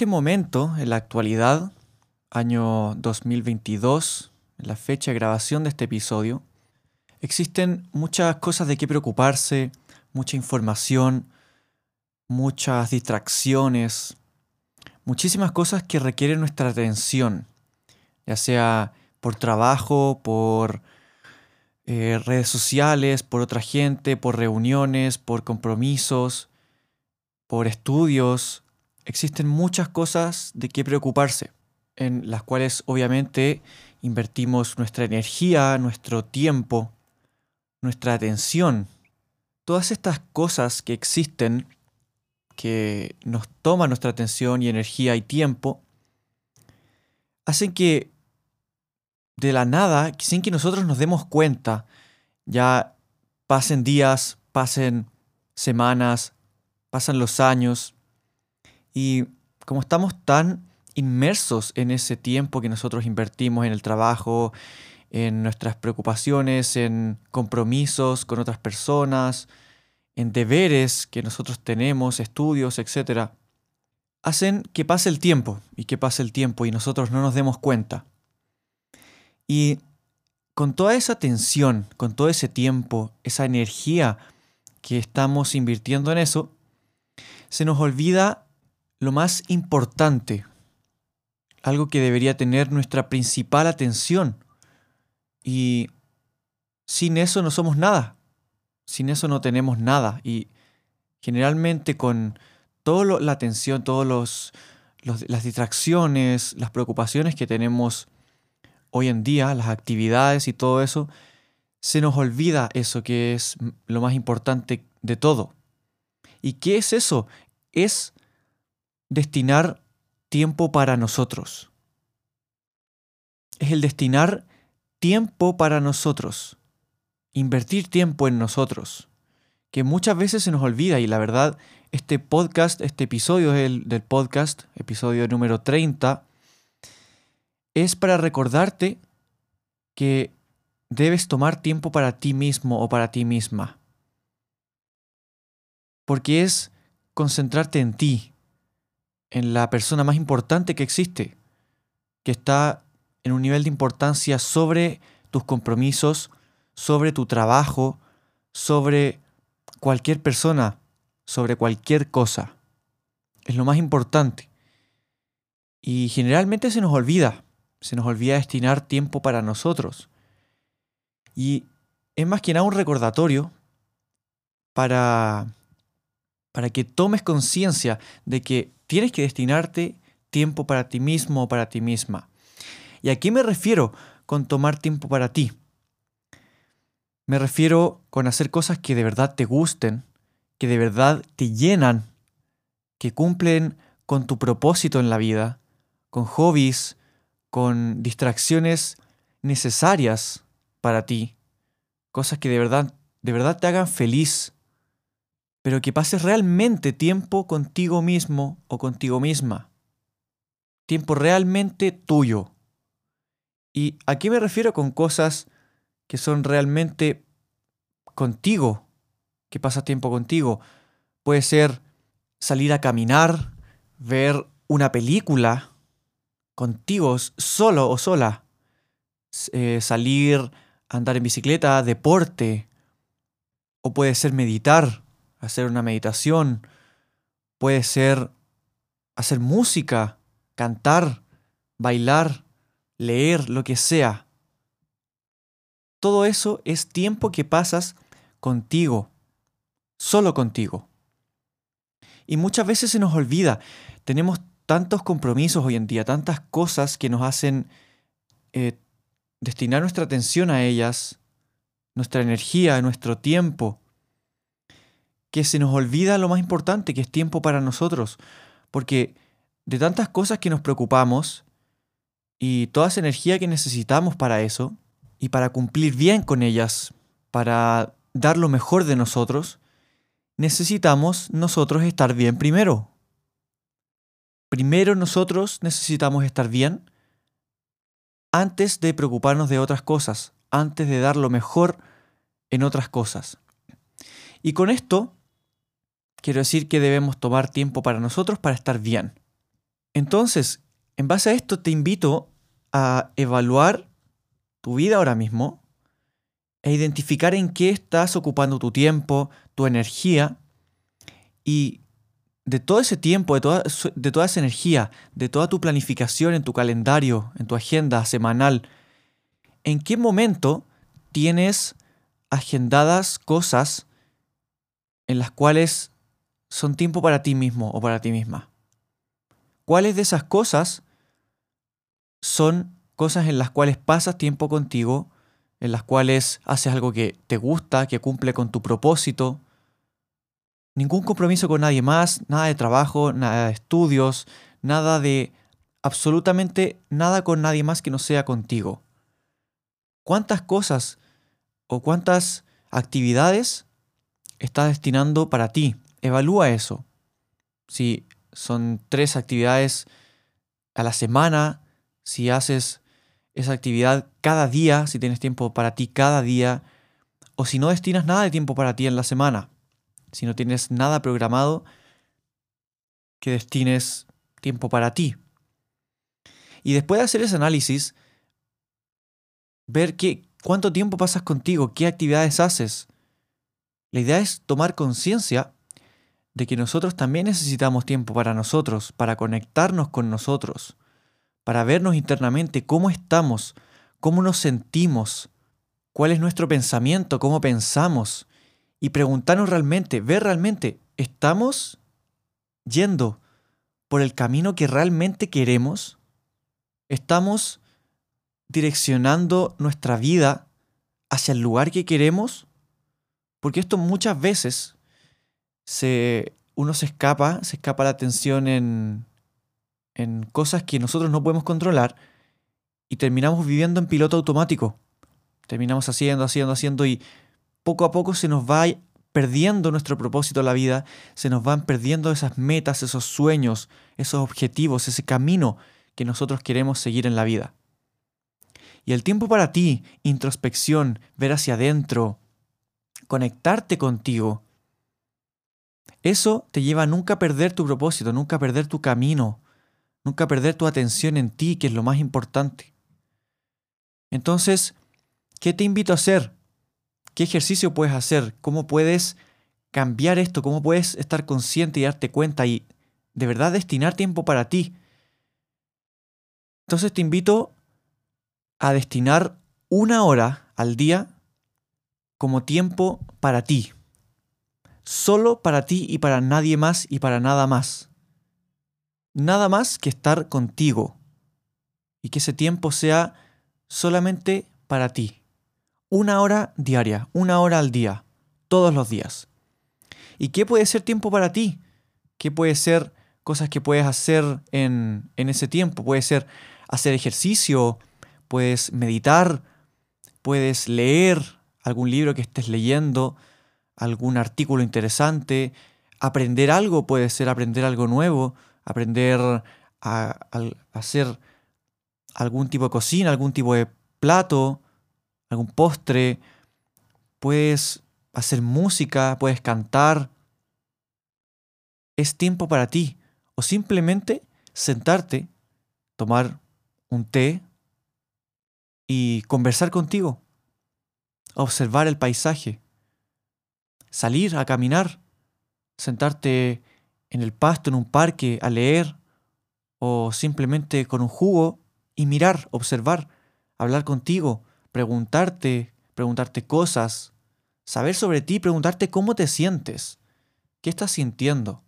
Este momento, en la actualidad, año 2022, en la fecha de grabación de este episodio, existen muchas cosas de qué preocuparse, mucha información, muchas distracciones, muchísimas cosas que requieren nuestra atención, ya sea por trabajo, por eh, redes sociales, por otra gente, por reuniones, por compromisos, por estudios. Existen muchas cosas de qué preocuparse, en las cuales obviamente invertimos nuestra energía, nuestro tiempo, nuestra atención. Todas estas cosas que existen, que nos toman nuestra atención y energía y tiempo, hacen que de la nada, sin que nosotros nos demos cuenta, ya pasen días, pasen semanas, pasan los años, y como estamos tan inmersos en ese tiempo que nosotros invertimos en el trabajo, en nuestras preocupaciones, en compromisos con otras personas, en deberes que nosotros tenemos, estudios, etc., hacen que pase el tiempo y que pase el tiempo y nosotros no nos demos cuenta. Y con toda esa tensión, con todo ese tiempo, esa energía que estamos invirtiendo en eso, se nos olvida lo más importante, algo que debería tener nuestra principal atención. Y sin eso no somos nada, sin eso no tenemos nada. Y generalmente con toda la atención, todas las distracciones, las preocupaciones que tenemos hoy en día, las actividades y todo eso, se nos olvida eso que es lo más importante de todo. ¿Y qué es eso? Es destinar tiempo para nosotros. Es el destinar tiempo para nosotros. Invertir tiempo en nosotros. Que muchas veces se nos olvida y la verdad, este podcast, este episodio del, del podcast, episodio número 30, es para recordarte que debes tomar tiempo para ti mismo o para ti misma. Porque es concentrarte en ti, en la persona más importante que existe, que está en un nivel de importancia sobre tus compromisos, sobre tu trabajo, sobre cualquier persona, sobre cualquier cosa. Es lo más importante. Y generalmente se nos olvida se nos olvida destinar tiempo para nosotros. Y es más que nada un recordatorio para, para que tomes conciencia de que tienes que destinarte tiempo para ti mismo o para ti misma. ¿Y a qué me refiero con tomar tiempo para ti? Me refiero con hacer cosas que de verdad te gusten, que de verdad te llenan, que cumplen con tu propósito en la vida, con hobbies, con distracciones necesarias para ti, cosas que de verdad, de verdad te hagan feliz, pero que pases realmente tiempo contigo mismo o contigo misma. Tiempo realmente tuyo. ¿Y a qué me refiero con cosas que son realmente contigo? Que pasas tiempo contigo. Puede ser salir a caminar, ver una película, contigo, solo o sola. Eh, salir, andar en bicicleta, deporte. O puede ser meditar, hacer una meditación. Puede ser hacer música, cantar, bailar, leer, lo que sea. Todo eso es tiempo que pasas contigo, solo contigo. Y muchas veces se nos olvida, tenemos tantos compromisos hoy en día, tantas cosas que nos hacen eh, destinar nuestra atención a ellas, nuestra energía, nuestro tiempo. Que se nos olvida lo más importante, que es tiempo para nosotros. Porque de tantas cosas que nos preocupamos y toda esa energía que necesitamos para eso, y para cumplir bien con ellas, para dar lo mejor de nosotros, necesitamos nosotros estar bien primero. Primero nosotros necesitamos estar bien antes de preocuparnos de otras cosas, antes de dar lo mejor en otras cosas. Y con esto quiero decir que debemos tomar tiempo para nosotros para estar bien. Entonces, en base a esto te invito a evaluar tu vida ahora mismo e identificar en qué estás ocupando tu tiempo, tu energía y de todo ese tiempo, de toda, de toda esa energía, de toda tu planificación en tu calendario, en tu agenda semanal, ¿en qué momento tienes agendadas cosas en las cuales son tiempo para ti mismo o para ti misma? ¿Cuáles de esas cosas son cosas en las cuales pasas tiempo contigo, en las cuales haces algo que te gusta, que cumple con tu propósito. Ningún compromiso con nadie más, nada de trabajo, nada de estudios, nada de absolutamente nada con nadie más que no sea contigo. ¿Cuántas cosas o cuántas actividades estás destinando para ti? Evalúa eso. Si son tres actividades a la semana, si haces esa actividad cada día, si tienes tiempo para ti cada día, o si no destinas nada de tiempo para ti en la semana, si no tienes nada programado, que destines tiempo para ti. Y después de hacer ese análisis, ver qué, cuánto tiempo pasas contigo, qué actividades haces. La idea es tomar conciencia de que nosotros también necesitamos tiempo para nosotros, para conectarnos con nosotros para vernos internamente cómo estamos, cómo nos sentimos, cuál es nuestro pensamiento, cómo pensamos, y preguntarnos realmente, ver realmente, ¿estamos yendo por el camino que realmente queremos? ¿Estamos direccionando nuestra vida hacia el lugar que queremos? Porque esto muchas veces se, uno se escapa, se escapa la atención en, en cosas que nosotros no podemos controlar y terminamos viviendo en piloto automático. Terminamos haciendo, haciendo, haciendo y poco a poco se nos va perdiendo nuestro propósito en la vida, se nos van perdiendo esas metas, esos sueños, esos objetivos, ese camino que nosotros queremos seguir en la vida. Y el tiempo para ti, introspección, ver hacia adentro, conectarte contigo, eso te lleva a nunca perder tu propósito, nunca perder tu camino, Nunca perder tu atención en ti, que es lo más importante. Entonces, ¿qué te invito a hacer? ¿Qué ejercicio puedes hacer? ¿Cómo puedes cambiar esto? ¿Cómo puedes estar consciente y darte cuenta y de verdad destinar tiempo para ti? Entonces te invito a destinar una hora al día como tiempo para ti. Solo para ti y para nadie más y para nada más nada más que estar contigo y que ese tiempo sea solamente para ti. Una hora diaria, una hora al día, todos los días. ¿Y qué puede ser tiempo para ti? ¿Qué puede ser cosas que puedes hacer en, en ese tiempo? Puede ser hacer ejercicio, puedes meditar, puedes leer algún libro que estés leyendo, algún artículo interesante, aprender algo, puede ser aprender algo nuevo, aprender a, hacer algún tipo de cocina, algún tipo de plato, algún postre, puedes hacer música, puedes cantar. Es tiempo para ti. O simplemente sentarte, tomar un té y conversar contigo, observar el paisaje, salir a caminar, sentarte en el pasto, en un parque, a leer, o simplemente con un jugo y mirar, observar, hablar contigo, preguntarte, preguntarte cosas, saber sobre ti, preguntarte cómo te sientes, qué estás sintiendo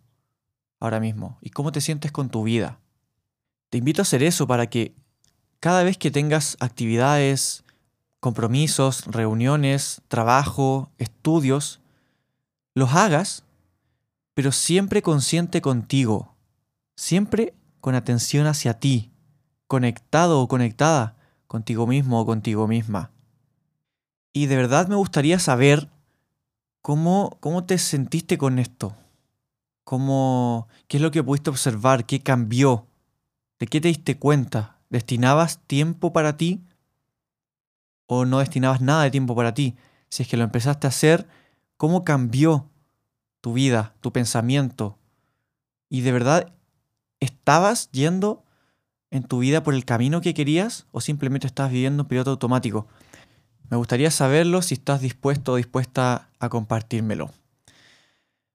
ahora mismo y cómo te sientes con tu vida. Te invito a hacer eso para que cada vez que tengas actividades, compromisos, reuniones, trabajo, estudios, los hagas pero siempre consciente contigo, siempre con atención hacia ti, conectado o conectada contigo mismo o contigo misma. Y de verdad me gustaría saber cómo, cómo te sentiste con esto. ¿Cómo, ¿Qué es lo que pudiste observar? ¿Qué cambió? ¿De qué te diste cuenta? ¿Destinabas tiempo para ti? ¿O no destinabas nada de tiempo para ti? Si es que lo empezaste a hacer, ¿cómo cambió tu vida, tu pensamiento? Y de verdad, ¿estabas yendo en tu vida por el camino que querías o simplemente estás viviendo en piloto automático? Me gustaría saberlo si estás dispuesto o dispuesta a compartírmelo.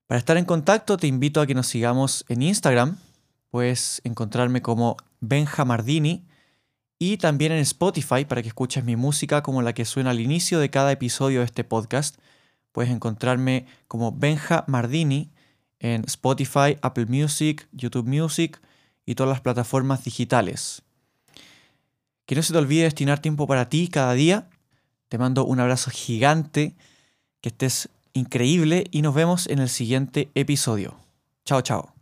Para estar en contacto te invito a que nos sigamos en Instagram. Puedes encontrarme como Benjamardini y también en Spotify para que escuches mi música como la que suena al inicio de cada episodio de este podcast. Puedes encontrarme como Benja Mardini en Spotify, Apple Music, YouTube Music y todas las plataformas digitales. Que no se te olvide destinar tiempo para ti cada día. Te mando un abrazo gigante. Que estés increíble y nos vemos en el siguiente episodio. Chao, chao.